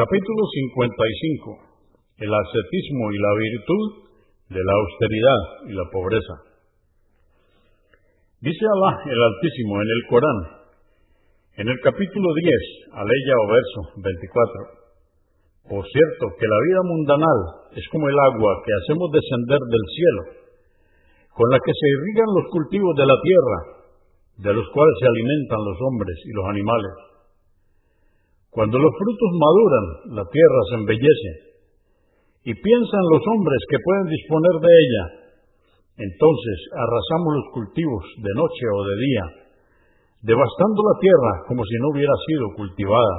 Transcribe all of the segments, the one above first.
Capítulo 55. El ascetismo y la virtud de la austeridad y la pobreza. Dice Alá el Altísimo en el Corán, en el capítulo 10, aleya o verso 24. Por cierto, que la vida mundanal es como el agua que hacemos descender del cielo, con la que se irrigan los cultivos de la tierra, de los cuales se alimentan los hombres y los animales. Cuando los frutos maduran, la tierra se embellece, y piensan los hombres que pueden disponer de ella. Entonces arrasamos los cultivos de noche o de día, devastando la tierra como si no hubiera sido cultivada.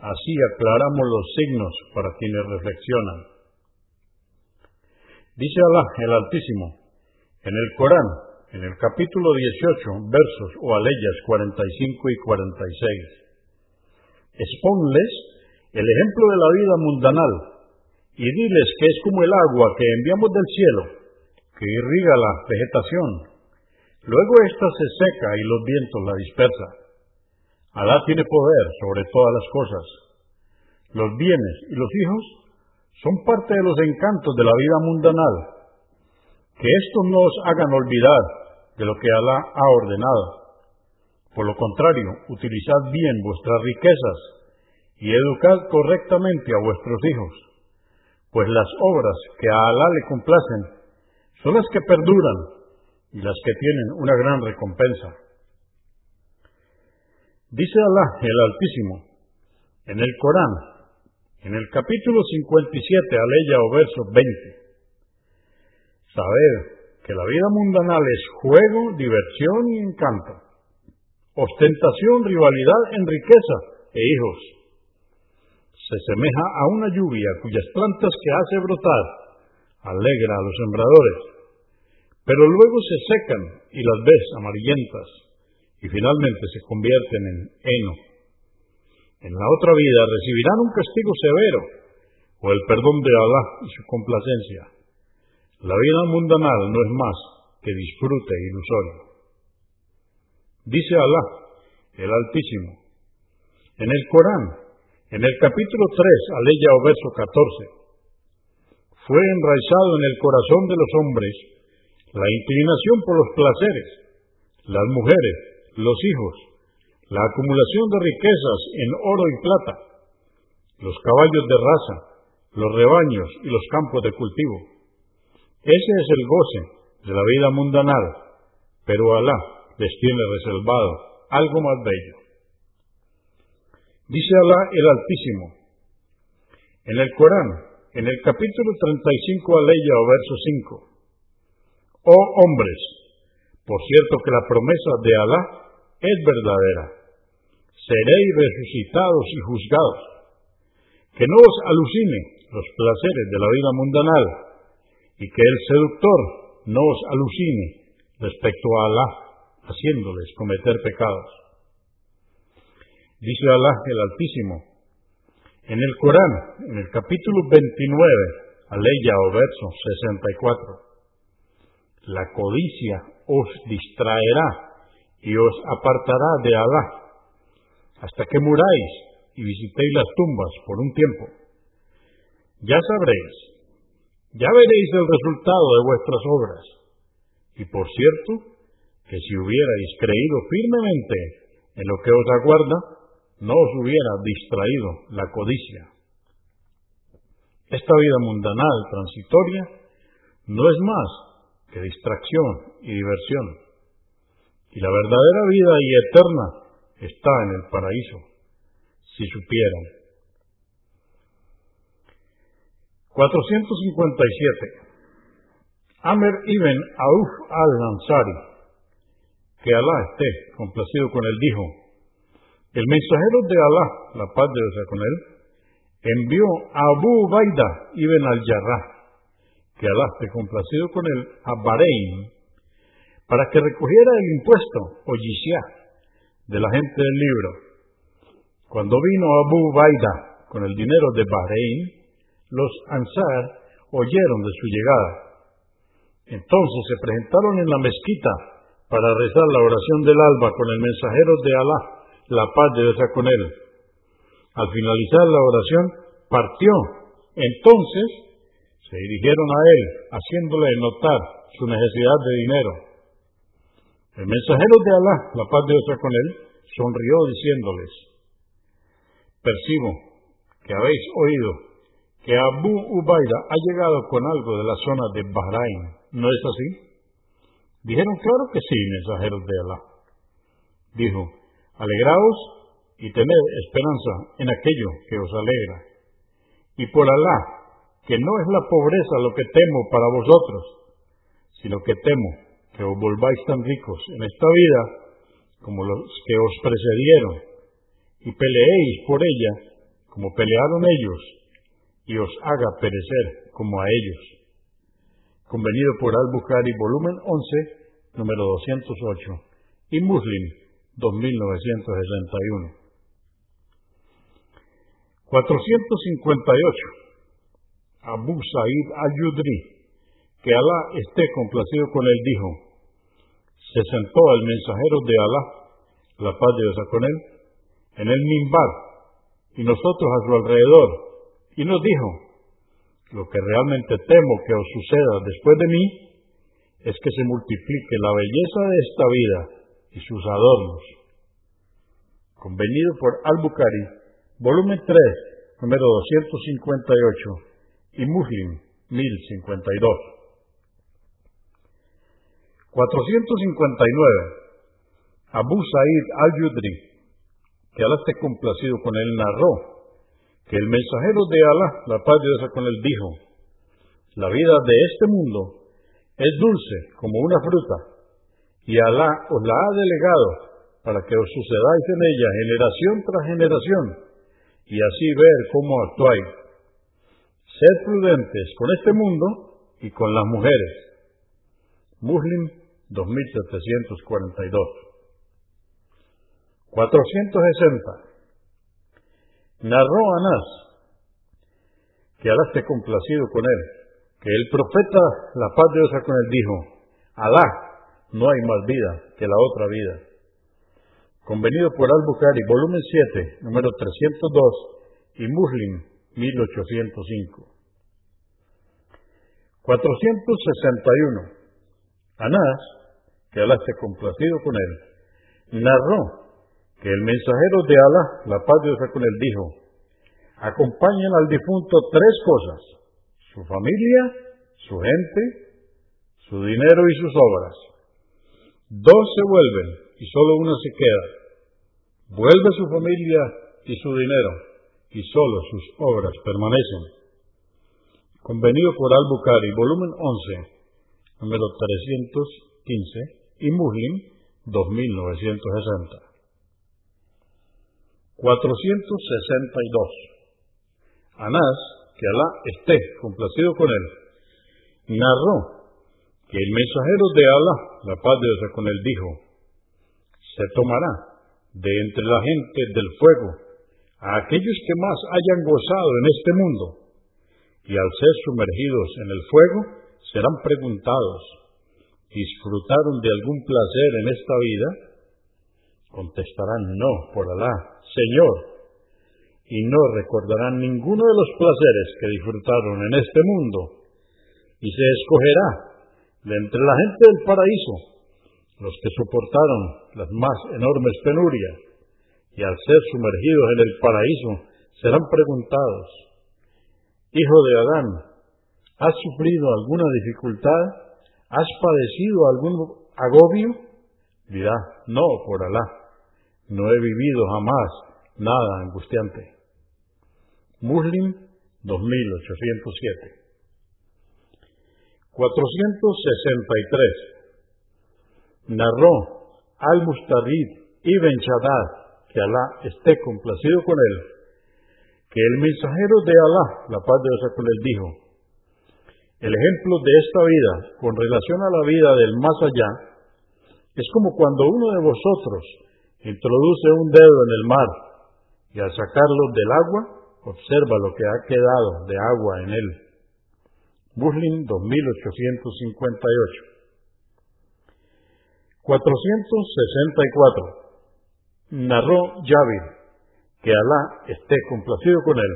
Así aclaramos los signos para quienes reflexionan. Dice Alá el Altísimo en el Corán, en el capítulo 18, versos o aleyas 45 y 46 exponles el ejemplo de la vida mundanal y diles que es como el agua que enviamos del cielo, que irriga la vegetación. Luego ésta se seca y los vientos la dispersan. Alá tiene poder sobre todas las cosas. Los bienes y los hijos son parte de los encantos de la vida mundanal. Que estos no os hagan olvidar de lo que Alá ha ordenado por lo contrario, utilizad bien vuestras riquezas y educad correctamente a vuestros hijos, pues las obras que a Alá le complacen son las que perduran y las que tienen una gran recompensa. Dice Alá el Altísimo en el Corán, en el capítulo 57, aleya o verso 20. Sabed que la vida mundanal es juego, diversión y encanto ostentación, rivalidad en riqueza e hijos. Se semeja a una lluvia cuyas plantas que hace brotar alegra a los sembradores, pero luego se secan y las ves amarillentas y finalmente se convierten en heno. En la otra vida recibirán un castigo severo o el perdón de Alá y su complacencia. La vida mundanal no es más que disfrute ilusorio. Dice Alá, el Altísimo, en el Corán, en el capítulo 3, aleya o verso 14, fue enraizado en el corazón de los hombres la inclinación por los placeres, las mujeres, los hijos, la acumulación de riquezas en oro y plata, los caballos de raza, los rebaños y los campos de cultivo. Ese es el goce de la vida mundanal, pero Alá les tiene reservado algo más bello. Dice Alá el Altísimo en el Corán, en el capítulo 35, aleya o verso 5. Oh hombres, por cierto que la promesa de Alá es verdadera. Seréis resucitados y juzgados. Que no os alucine los placeres de la vida mundanal y que el seductor no os alucine respecto a Alá haciéndoles cometer pecados. Dice Alá el Altísimo en el Corán, en el capítulo 29, aleya o verso 64. La codicia os distraerá y os apartará de Alá hasta que muráis y visitéis las tumbas por un tiempo. Ya sabréis, ya veréis el resultado de vuestras obras. Y por cierto, que si hubierais creído firmemente en lo que os aguarda, no os hubiera distraído la codicia. Esta vida mundanal, transitoria, no es más que distracción y diversión. Y la verdadera vida y eterna está en el paraíso, si supieran. 457. Amer ibn Auf al-Ansari que Alá esté complacido con él, dijo, el mensajero de Alá, la paz de Dios con él, envió a Abu Baida ibn al-Jarrah, que Alá esté complacido con él, a Bahrein, para que recogiera el impuesto o yishya de la gente del libro. Cuando vino Abu Baida con el dinero de Bahrein, los Ansar oyeron de su llegada. Entonces se presentaron en la mezquita para rezar la oración del alba con el mensajero de Alá, la paz de Dios con él. Al finalizar la oración, partió. Entonces se dirigieron a él, haciéndole notar su necesidad de dinero. El mensajero de Alá, la paz de Dios con él, sonrió diciéndoles, percibo que habéis oído que Abu Ubaida ha llegado con algo de la zona de Bahrain. ¿No es así? Dijeron, claro que sí, mensajeros de Alá. Dijo, alegraos y tened esperanza en aquello que os alegra. Y por Alá, que no es la pobreza lo que temo para vosotros, sino que temo que os volváis tan ricos en esta vida como los que os precedieron, y peleéis por ella como pelearon ellos, y os haga perecer como a ellos. Convenido por Al-Bukhari, volumen 11, número 208, y Muslim, 2961. 458. Abu Sa'id al-Yudri, que Alá esté complacido con él, dijo, se sentó el mensajero de Alá, la paz de Dios con él, en el mimbar, y nosotros a su alrededor, y nos dijo, lo que realmente temo que os suceda después de mí es que se multiplique la belleza de esta vida y sus adornos. Convenido por Al-Bukhari, volumen 3, número 258, y Muslim, 1052. 459. Abu Sa'id al-Yudri, que Alá esté complacido con él, narró que el mensajero de Alá, la paz de Dios con él, dijo, la vida de este mundo es dulce como una fruta, y Alá os la ha delegado para que os sucedáis en ella generación tras generación, y así ver cómo actuáis. Sed prudentes con este mundo y con las mujeres. Muslim 2742. 460. Narró Anás, que Alá esté complacido con él, que el profeta, la paz de Dios con él, dijo, Alá, no hay más vida que la otra vida convenido por Al-Bukhari, volumen 7, número 302, y Muslim, 1805. 461. Anás, que Alá esté complacido con él, narró que el mensajero de Alá, la paz de Dios con dijo, acompañen al difunto tres cosas, su familia, su gente, su dinero y sus obras. Dos se vuelven y solo uno se queda. Vuelve su familia y su dinero, y solo sus obras permanecen. Convenido por Al-Bukhari, volumen 11, número 315, y Muslim, 2960. 462. Anás, que Alá esté complacido con él, narró que el mensajero de Alá, la paz de Dios con él, dijo, se tomará de entre la gente del fuego a aquellos que más hayan gozado en este mundo, y al ser sumergidos en el fuego serán preguntados, ¿disfrutaron de algún placer en esta vida? Contestarán, no, por Alá, Señor, y no recordarán ninguno de los placeres que disfrutaron en este mundo, y se escogerá de entre la gente del paraíso los que soportaron las más enormes penurias y al ser sumergidos en el paraíso serán preguntados, Hijo de Adán, ¿has sufrido alguna dificultad? ¿Has padecido algún agobio? Dirá, no, por Alá, no he vivido jamás nada angustiante. Muslim 2807 463 narró al-Mustarid ibn Shaddad, que Alá esté complacido con él, que el mensajero de Alá, la paz de Dios con él, dijo, el ejemplo de esta vida con relación a la vida del más allá es como cuando uno de vosotros introduce un dedo en el mar y al sacarlo del agua observa lo que ha quedado de agua en él. Muslim 2858 464. Narró Yavir que Alá esté complacido con él,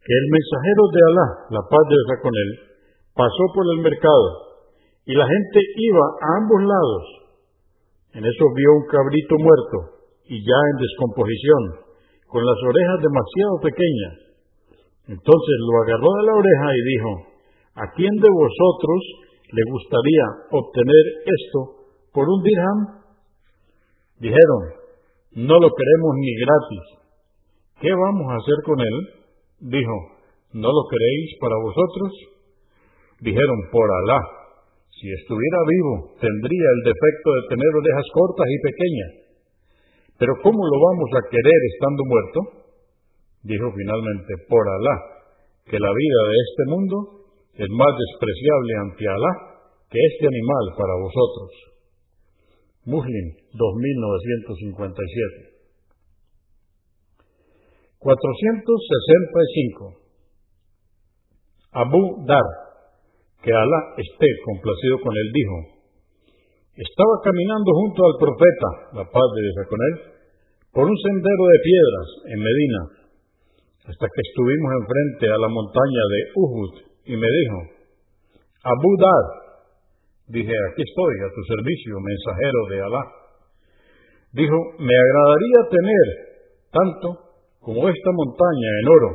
que el mensajero de Alá, la paz de Dios con él, pasó por el mercado y la gente iba a ambos lados. En eso vio un cabrito muerto y ya en descomposición, con las orejas demasiado pequeñas. Entonces lo agarró de la oreja y dijo, ¿a quién de vosotros le gustaría obtener esto por un dirham? Dijeron, no lo queremos ni gratis. ¿Qué vamos a hacer con él? Dijo, ¿no lo queréis para vosotros? Dijeron, por Alá, si estuviera vivo tendría el defecto de tener orejas cortas y pequeñas. Pero ¿cómo lo vamos a querer estando muerto? Dijo finalmente, por Alá, que la vida de este mundo es más despreciable ante Alá que este animal para vosotros. Muslim 2957 465. Abu Dar, que Alá esté complacido con él, dijo, estaba caminando junto al profeta, la paz de Dios con él, por un sendero de piedras en Medina, hasta que estuvimos enfrente a la montaña de Uhud, y me dijo, Abu Dar, dije, aquí estoy a tu servicio, mensajero de Alá. Dijo, me agradaría tener tanto como esta montaña en oro,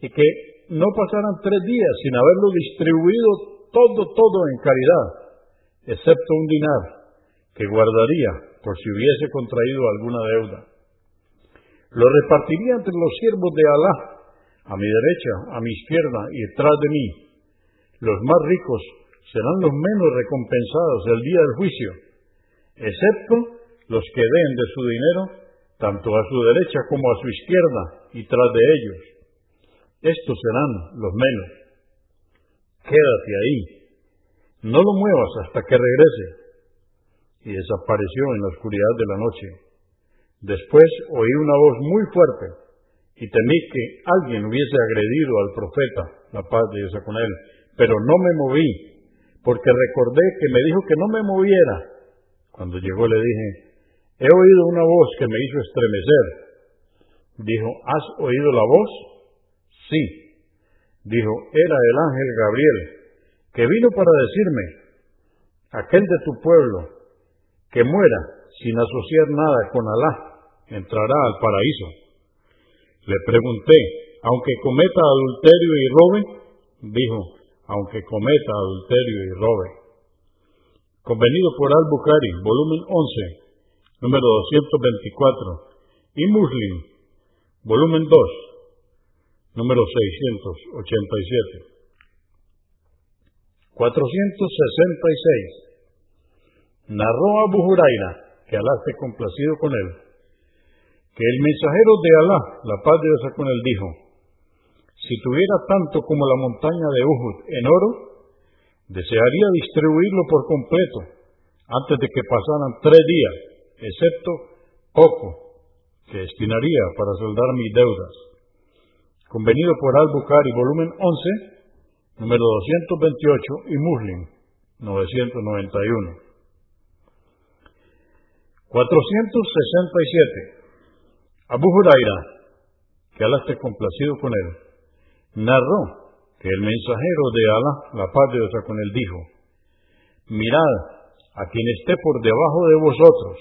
y que no pasaran tres días sin haberlo distribuido todo, todo en caridad, excepto un dinar que guardaría por si hubiese contraído alguna deuda. Lo repartiría entre los siervos de Alá, a mi derecha, a mi izquierda y detrás de mí. Los más ricos serán los menos recompensados el día del juicio, excepto los que den de su dinero tanto a su derecha como a su izquierda y tras de ellos. Estos serán los menos. Quédate ahí, no lo muevas hasta que regrese. Y desapareció en la oscuridad de la noche. Después oí una voz muy fuerte y temí que alguien hubiese agredido al profeta, la paz de Dios con él, pero no me moví, porque recordé que me dijo que no me moviera. Cuando llegó le dije, He oído una voz que me hizo estremecer. Dijo, ¿has oído la voz? Sí. Dijo, era el ángel Gabriel, que vino para decirme, aquel de tu pueblo, que muera sin asociar nada con Alá, entrará al paraíso. Le pregunté, aunque cometa adulterio y robe, dijo, aunque cometa adulterio y robe. Convenido por Al-Bukhari, volumen 11, número 224, y Muslim, volumen 2, número 687. 466. Narró Abu Huraira, que Alá esté complacido con él, que el mensajero de Alá, la paz de Dios con él, dijo, si tuviera tanto como la montaña de Uhud en oro, desearía distribuirlo por completo antes de que pasaran tres días excepto poco que destinaría para soldar mis deudas. Convenido por Al-Bukhari, volumen 11, número 228 y Muslim, 991. 467. Abu Huraira, que Alá esté complacido con él, narró que el mensajero de Alá, la paz de Dios con él, dijo, mirad a quien esté por debajo de vosotros,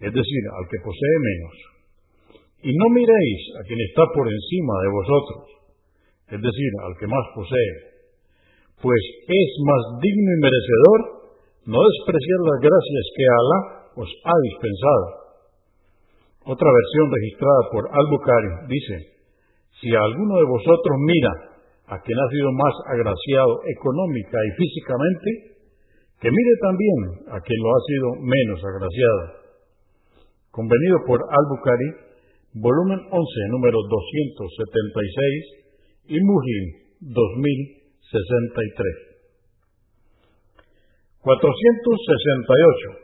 es decir, al que posee menos. Y no miréis a quien está por encima de vosotros, es decir, al que más posee, pues es más digno y merecedor no despreciar las gracias que Alá os ha dispensado. Otra versión registrada por Al-Bukhari dice, si alguno de vosotros mira a quien ha sido más agraciado económica y físicamente, que mire también a quien lo ha sido menos agraciado convenido por Al-Bukhari, volumen 11, número 276, y Muslim, 2063. 468.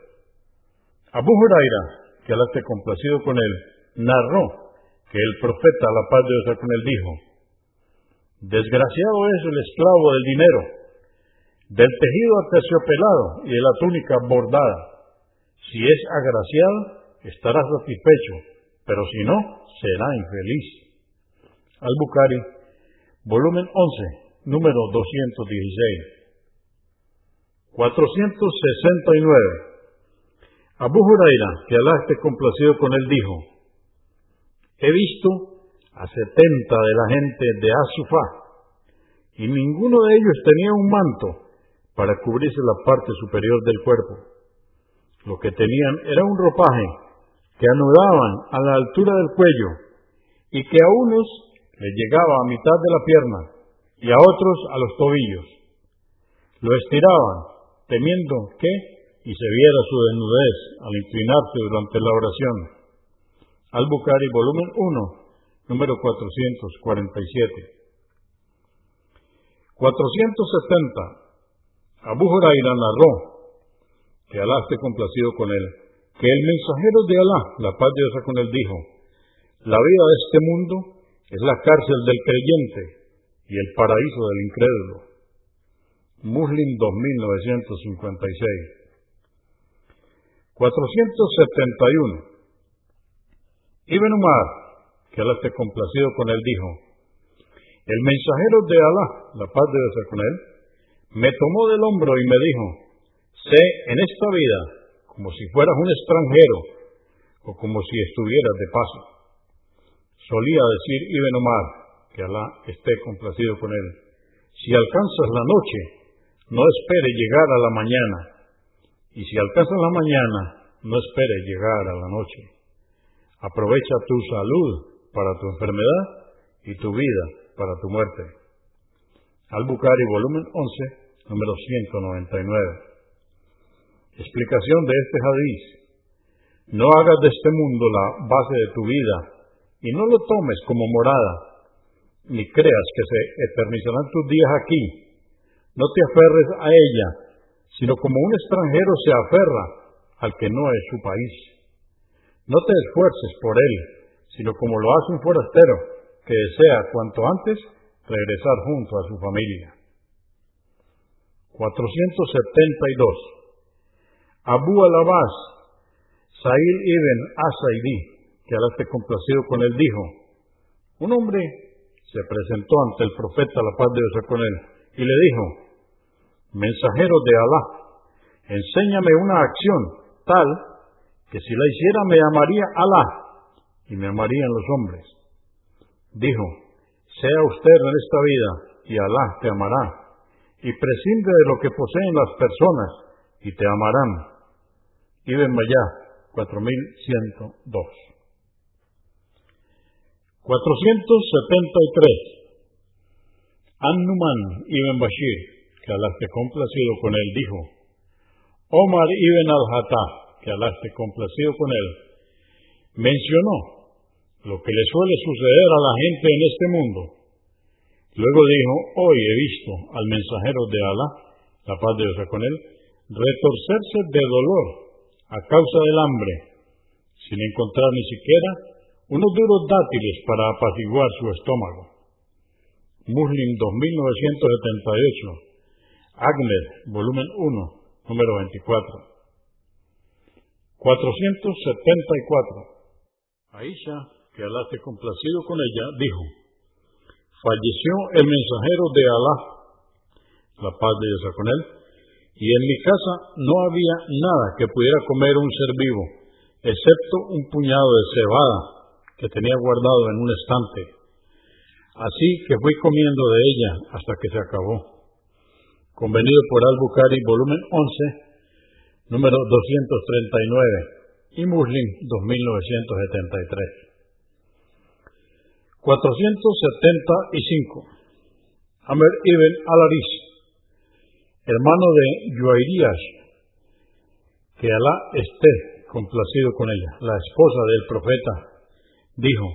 Abu Huraira, que Alá esté complacido con él, narró que el profeta, la paz de Dios con él, dijo, Desgraciado es el esclavo del dinero, del tejido aterciopelado y de la túnica bordada. Si es agraciado, estará satisfecho pero si no, será infeliz. Al-Bukhari, volumen 11, número 216. 469. Abu Huraira, que Alá esté complacido con él, dijo, he visto a setenta de la gente de Asufá, y ninguno de ellos tenía un manto para cubrirse la parte superior del cuerpo. Lo que tenían era un ropaje que anudaban a la altura del cuello y que a unos les llegaba a mitad de la pierna y a otros a los tobillos. Lo estiraban temiendo que y se viera su desnudez al inclinarse durante la oración. Al-Bukhari, volumen 1, número 447. 470. Abu Huraira narró, que Alá esté complacido con él, que el mensajero de Alá, la paz de Dios con él, dijo, la vida de este mundo es la cárcel del creyente y el paraíso del incrédulo. Muslim 2956. 471. Ibn Umar, que Alá esté complacido con él, dijo, el mensajero de Alá, la paz debe ser con él, me tomó del hombro y me dijo, sé en esta vida como si fueras un extranjero o como si estuvieras de paso. Solía decir Ibn Umar, que Alá esté complacido con él, si alcanzas la noche, no espere llegar a la mañana. Y si alcanza la mañana, no espere llegar a la noche. Aprovecha tu salud para tu enfermedad y tu vida para tu muerte. Al-Bukhari, volumen 11, número 199. Explicación de este hadiz. No hagas de este mundo la base de tu vida y no lo tomes como morada, ni creas que se eternizarán tus días aquí no te aferres a ella, sino como un extranjero se aferra al que no es su país. No te esfuerces por él, sino como lo hace un forastero que desea cuanto antes regresar junto a su familia. 472. Abu al-Abbas, Sa'il ibn Asaidi, que ahora esté complacido con él, dijo, un hombre se presentó ante el profeta, la paz de Dios con él, y le dijo, mensajero de Alá, enséñame una acción tal que si la hiciera me amaría Alá y me amarían los hombres. Dijo, sea usted en esta vida y Alá te amará, y prescinde de lo que poseen las personas y te amarán. Ibn Mayá, 4102. 473. An-Numan ibn Bashir, que Alá complacido con él, dijo, Omar ibn al-Hattah, que Alá esté complacido con él, mencionó lo que le suele suceder a la gente en este mundo. Luego dijo, hoy he visto al mensajero de Alá, la paz de Dios con él, retorcerse de dolor a causa del hambre, sin encontrar ni siquiera unos duros dátiles para apaciguar su estómago. Muslim 2978, Agner, volumen 1, número 24. 474. Aisha, que Alá esté complacido con ella, dijo, falleció el mensajero de Alá, la paz de Dios con él, y en mi casa no había nada que pudiera comer un ser vivo, excepto un puñado de cebada que tenía guardado en un estante Así que fui comiendo de ella hasta que se acabó. Convenido por Al-Bukhari, volumen 11, número 239, y Muslim, 2973. 475. Amr ibn al-Aris, hermano de Yuairías, que Alá esté complacido con ella, la esposa del profeta, dijo,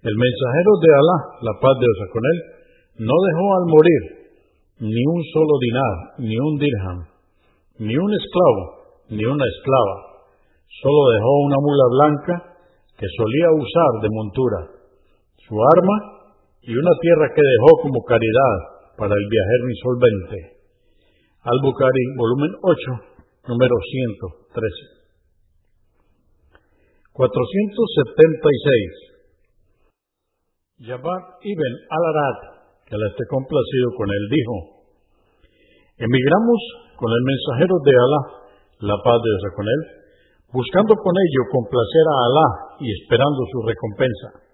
el mensajero de Alá, la paz de Dios con él, no dejó al morir ni un solo dinar, ni un dirham, ni un esclavo, ni una esclava. Solo dejó una mula blanca que solía usar de montura, su arma y una tierra que dejó como caridad para el viajero insolvente. Al-Bukhari, volumen 8, número 113. 476. Jabbar ibn al-Arad, que le esté complacido con él, dijo, emigramos con el mensajero de Alá, la paz de Dios con él, buscando con ello complacer a Alá y esperando su recompensa.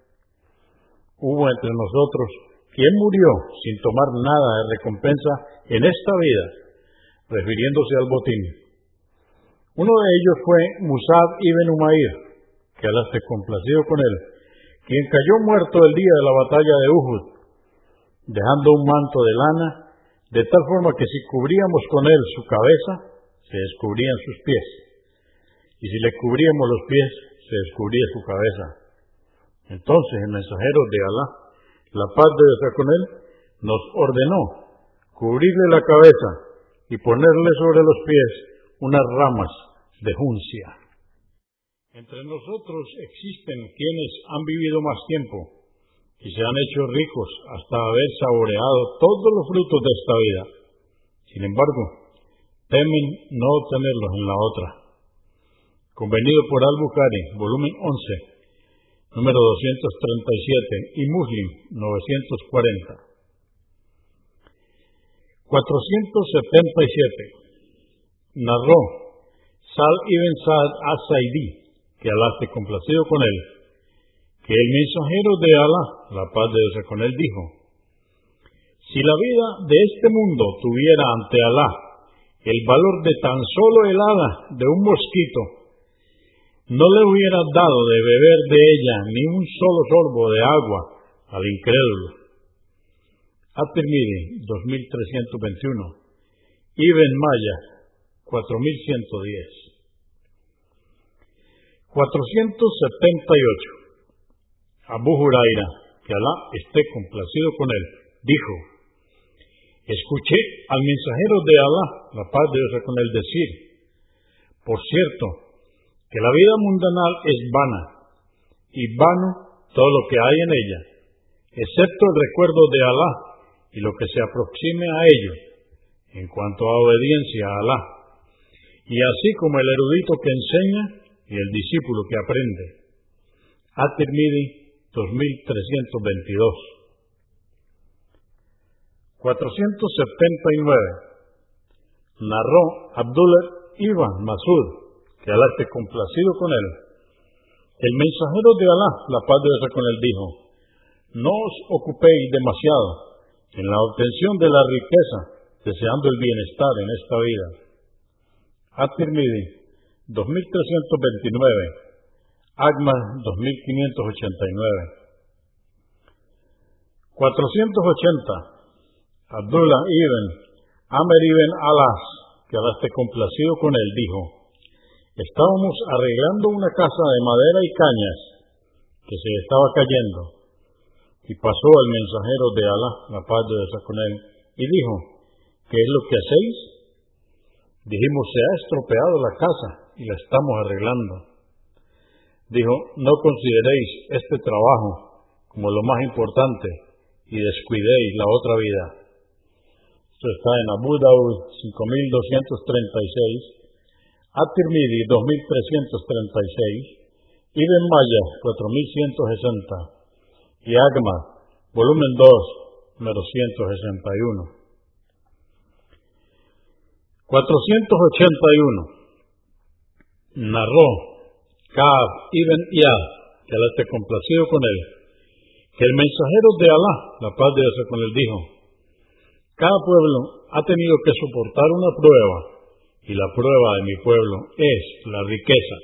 Hubo entre nosotros quien murió sin tomar nada de recompensa en esta vida, refiriéndose al botín. Uno de ellos fue Musab ibn Umair, que Alá esté complacido con él, quien cayó muerto el día de la batalla de Uhud, dejando un manto de lana, de tal forma que si cubríamos con él su cabeza, se descubrían sus pies, y si le cubríamos los pies, se descubría su cabeza. Entonces el mensajero de Alá, la paz de Dios con él, nos ordenó cubrirle la cabeza y ponerle sobre los pies unas ramas de juncia. Entre nosotros existen quienes han vivido más tiempo y se han hecho ricos hasta haber saboreado todos los frutos de esta vida. Sin embargo, temen no obtenerlos en la otra. Convenido por Al-Bukhari, volumen 11, número 237 y Muslim 940. 477. Narró Sal ibn Sa'd as-Saidi, que Alá esté complacido con él, que el mensajero de Alá, la paz de Dios con él, dijo, si la vida de este mundo tuviera ante Alá el valor de tan solo el ala de un mosquito, no le hubiera dado de beber de ella ni un solo sorbo de agua al incrédulo. At-Tirmidhi 2321, Ibn Maya 4110. 478. Abu Huraira, que Alá esté complacido con él, dijo, escuché al mensajero de Alá, la paz de Dios con él, decir, por cierto, que la vida mundanal es vana, y vano todo lo que hay en ella, excepto el recuerdo de Alá y lo que se aproxime a ello, en cuanto a obediencia a Alá, y así como el erudito que enseña, y el discípulo que aprende. At-Tirmidhi 2322. 479. Narró Abdullah ibn Masud, que Alá esté complacido con él. El mensajero de Alá, la paz de Dios con él, dijo, no os ocupéis demasiado en la obtención de la riqueza, deseando el bienestar en esta vida. At-Tirmidhi 2329. Agma 2589. 480. Abdullah ibn Amer ibn Alas, que esté complacido con él, dijo, estábamos arreglando una casa de madera y cañas que se estaba cayendo. Y pasó el mensajero de Alá, la paz de Dios y dijo, ¿qué es lo que hacéis? Dijimos, se ha estropeado la casa y la estamos arreglando. Dijo, no consideréis este trabajo como lo más importante y descuidéis la otra vida. Esto está en Abu Daud 5236, At-Tirmidhi 2336, Ibn Maya 4160 y Agma, volumen 2, número 161. 481 narró Kaab ibn Iyad, que Alá esté complacido con él, que el mensajero de Alá, la paz de Dios con él, dijo, cada pueblo ha tenido que soportar una prueba, y la prueba de mi pueblo es la riqueza.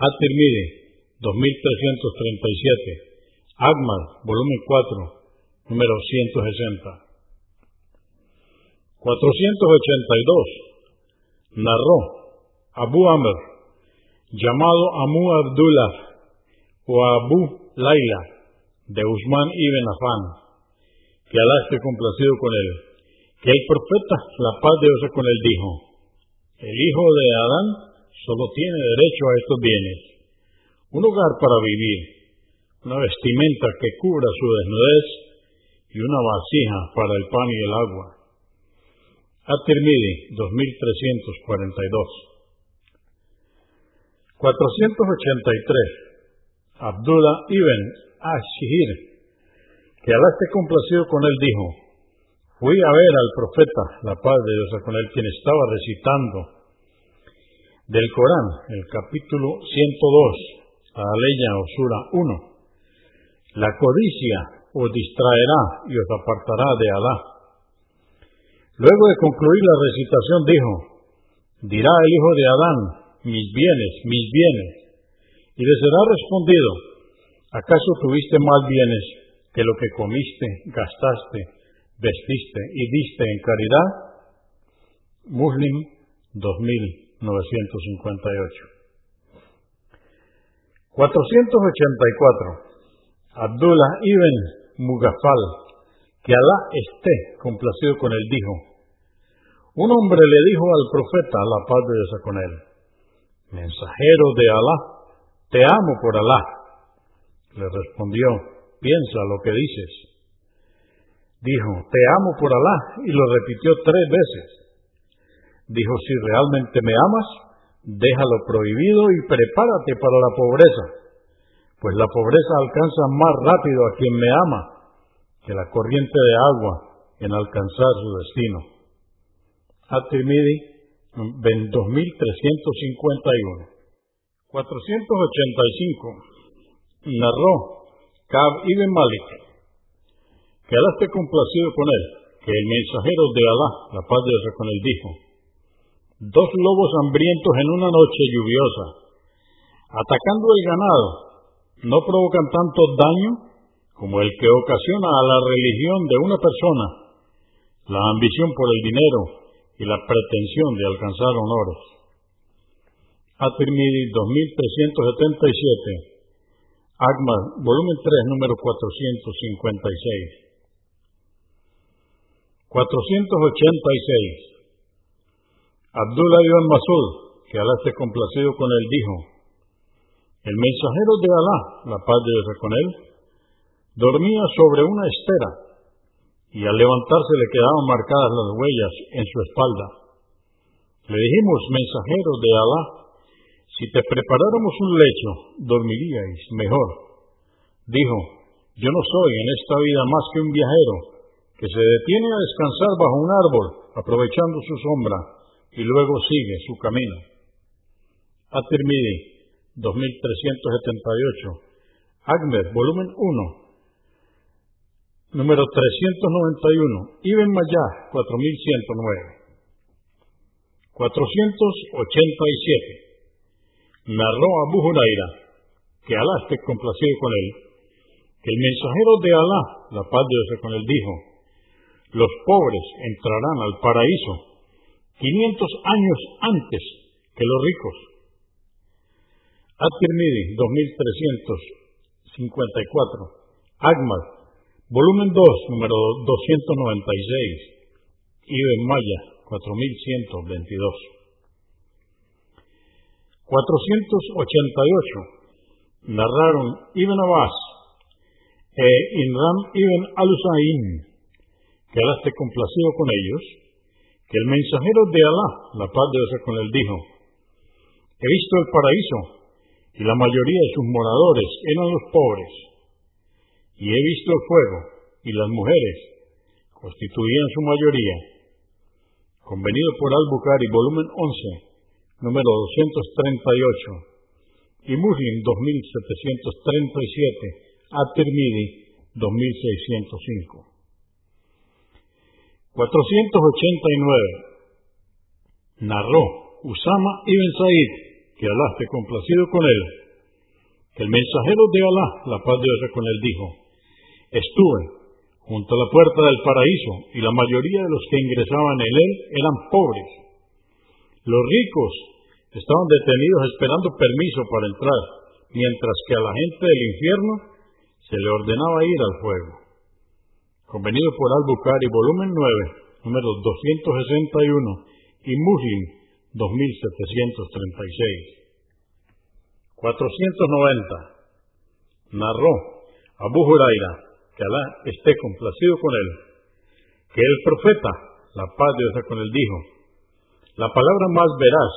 At-Tirmidhi, 2337, Agmar, volumen 4, número 160. 482. Narró Abu Amr, llamado Amu Abdullah o Abu Laila, de Usman ibn Afan, que Alá esté complacido con él, que el profeta, la paz de Dios con él, dijo, el hijo de Adán solo tiene derecho a estos bienes, un hogar para vivir, una vestimenta que cubra su desnudez y una vasija para el pan y el agua. At-Tirmidhi 2342 483. Abdullah ibn Ashir, que Alá esté complacido con él, dijo, fui a ver al profeta, la paz de Dios con él, quien estaba recitando del Corán, el capítulo 102, Aleya o Sura 1. La codicia os distraerá y os apartará de Alá. Luego de concluir la recitación dijo, dirá el hijo de Adán, mis bienes, mis bienes. Y le será respondido, ¿acaso tuviste más bienes que lo que comiste, gastaste, vestiste y diste en caridad? Muslim 2958. 484. Abdullah ibn Mugafal, que Alá esté complacido con él, dijo, un hombre le dijo al profeta, la paz de Dios con él, Mensajero de Alá, te amo por Alá. Le respondió, piensa lo que dices. Dijo, te amo por Alá, y lo repitió tres veces. Dijo, si realmente me amas, deja lo prohibido y prepárate para la pobreza, pues la pobreza alcanza más rápido a quien me ama que la corriente de agua en alcanzar su destino. At-Tirmidhi 2351. 485. Narró Kab ibn Malik, que Alá esté complacido con él, que el mensajero de Alá, la paz de Dios con él, dijo, dos lobos hambrientos en una noche lluviosa, atacando el ganado, no provocan tanto daño como el que ocasiona a la religión de una persona la ambición por el dinero y la pretensión de alcanzar honores. At-Tirmidhi 2377, Agma, volumen 3, número 456. 486. Abdullah ibn Masud, que Alá esté complacido con él, dijo, el mensajero de Alá, la paz de Dios con él, dormía sobre una estera y al levantarse le quedaban marcadas las huellas en su espalda. Le dijimos, mensajero de Alá, si te preparáramos un lecho, dormiríais mejor. Dijo, yo no soy en esta vida más que un viajero que se detiene a descansar bajo un árbol, aprovechando su sombra, y luego sigue su camino. 2378. Ahmed, volumen 1, Número 391. Ibn Mayah, 4109. 487. Narró Abu Huraira, que Alá esté complacido con él, que el mensajero de Alá, la paz de Dios con él, dijo, los pobres entrarán al paraíso 500 años antes que los ricos. At-Tirmidhi, 2354. Ahmad, Volumen 2, número 296. Ibn Maya, 4122. 488. Narraron Ibn Abbas e Inram Ibn al-Usain, que Alá esté complacido con ellos, que el mensajero de Alá, la paz de Dios con él, dijo, he visto el paraíso y la mayoría de sus moradores eran los pobres y he visto el fuego y las mujeres constituían su mayoría. Convenido por Al-Bukhari, volumen 11, número 238, y Muslim 2737, At-Tirmidhi 2605. 489. Narró Usama ibn Said, que Alá esté complacido con él, el mensajero de Alá, la paz de Dios con él, dijo, Estuve junto a la puerta del paraíso y la mayoría de los que ingresaban en él eran pobres. Los ricos estaban detenidos esperando permiso para entrar, mientras que a la gente del infierno se le ordenaba ir al fuego. Convenido por Al-Bukhari, volumen 9, número 261 y Muslim 2736. 490. Narró Abu Huraira que Alá esté complacido con él, que el profeta, la paz de Dios con él, dijo, la palabra más veraz,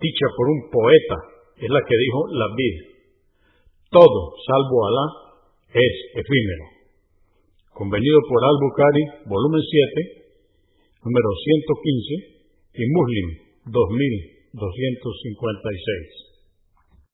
dicha por un poeta, es la que dijo la vida. Todo, salvo Alá, es efímero. Convenido por Al-Bukhari, volumen 7, número 115, y Muslim, 2256.